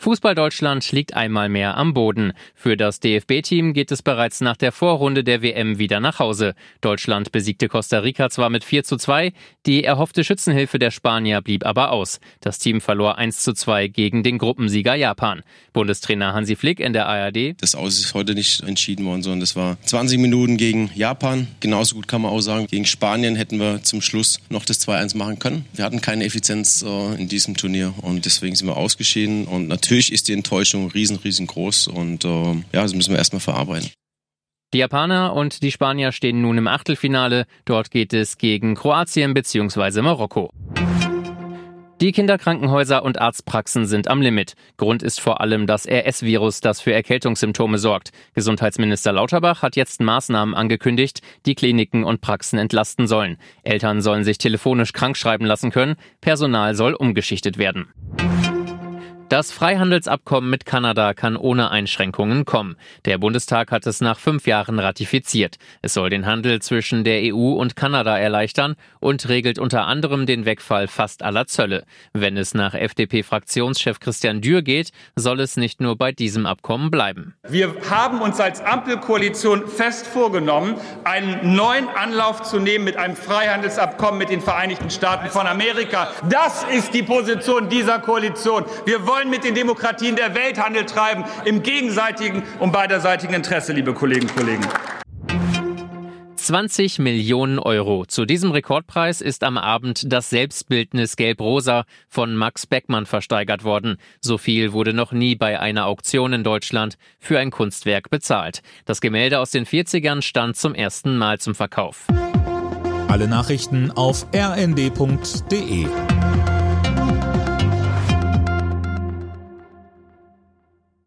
Fußball Deutschland liegt einmal mehr am Boden. Für das DFB-Team geht es bereits nach der Vorrunde der WM wieder nach Hause. Deutschland besiegte Costa Rica zwar mit 4 zu 2, die erhoffte Schützenhilfe der Spanier blieb aber aus. Das Team verlor 1 zu 2 gegen den Gruppensieger Japan. Bundestrainer Hansi Flick in der ARD. Das Aus ist heute nicht entschieden worden, sondern das war 20 Minuten gegen Japan. Genauso gut kann man auch sagen, gegen Spanien hätten wir zum Schluss noch das 2-1 machen können. Wir hatten keine Effizienz äh, in diesem Turnier und deswegen sind wir ausgeschieden und natürlich natürlich ist die Enttäuschung riesen, riesengroß und äh, ja, das müssen wir erstmal verarbeiten. Die Japaner und die Spanier stehen nun im Achtelfinale. Dort geht es gegen Kroatien bzw. Marokko. Die Kinderkrankenhäuser und Arztpraxen sind am Limit. Grund ist vor allem das RS-Virus, das für Erkältungssymptome sorgt. Gesundheitsminister Lauterbach hat jetzt Maßnahmen angekündigt, die Kliniken und Praxen entlasten sollen. Eltern sollen sich telefonisch krankschreiben lassen können, Personal soll umgeschichtet werden. Das Freihandelsabkommen mit Kanada kann ohne Einschränkungen kommen. Der Bundestag hat es nach fünf Jahren ratifiziert. Es soll den Handel zwischen der EU und Kanada erleichtern und regelt unter anderem den Wegfall fast aller Zölle. Wenn es nach FDP-Fraktionschef Christian Dürr geht, soll es nicht nur bei diesem Abkommen bleiben. Wir haben uns als Ampelkoalition fest vorgenommen, einen neuen Anlauf zu nehmen mit einem Freihandelsabkommen mit den Vereinigten Staaten von Amerika. Das ist die Position dieser Koalition. Wir wollen wollen mit den Demokratien der Welt Handel treiben, im gegenseitigen und beiderseitigen Interesse, liebe Kolleginnen und Kollegen. 20 Millionen Euro. Zu diesem Rekordpreis ist am Abend das Selbstbildnis Gelb-Rosa von Max Beckmann versteigert worden. So viel wurde noch nie bei einer Auktion in Deutschland für ein Kunstwerk bezahlt. Das Gemälde aus den 40ern stand zum ersten Mal zum Verkauf. Alle Nachrichten auf rnd.de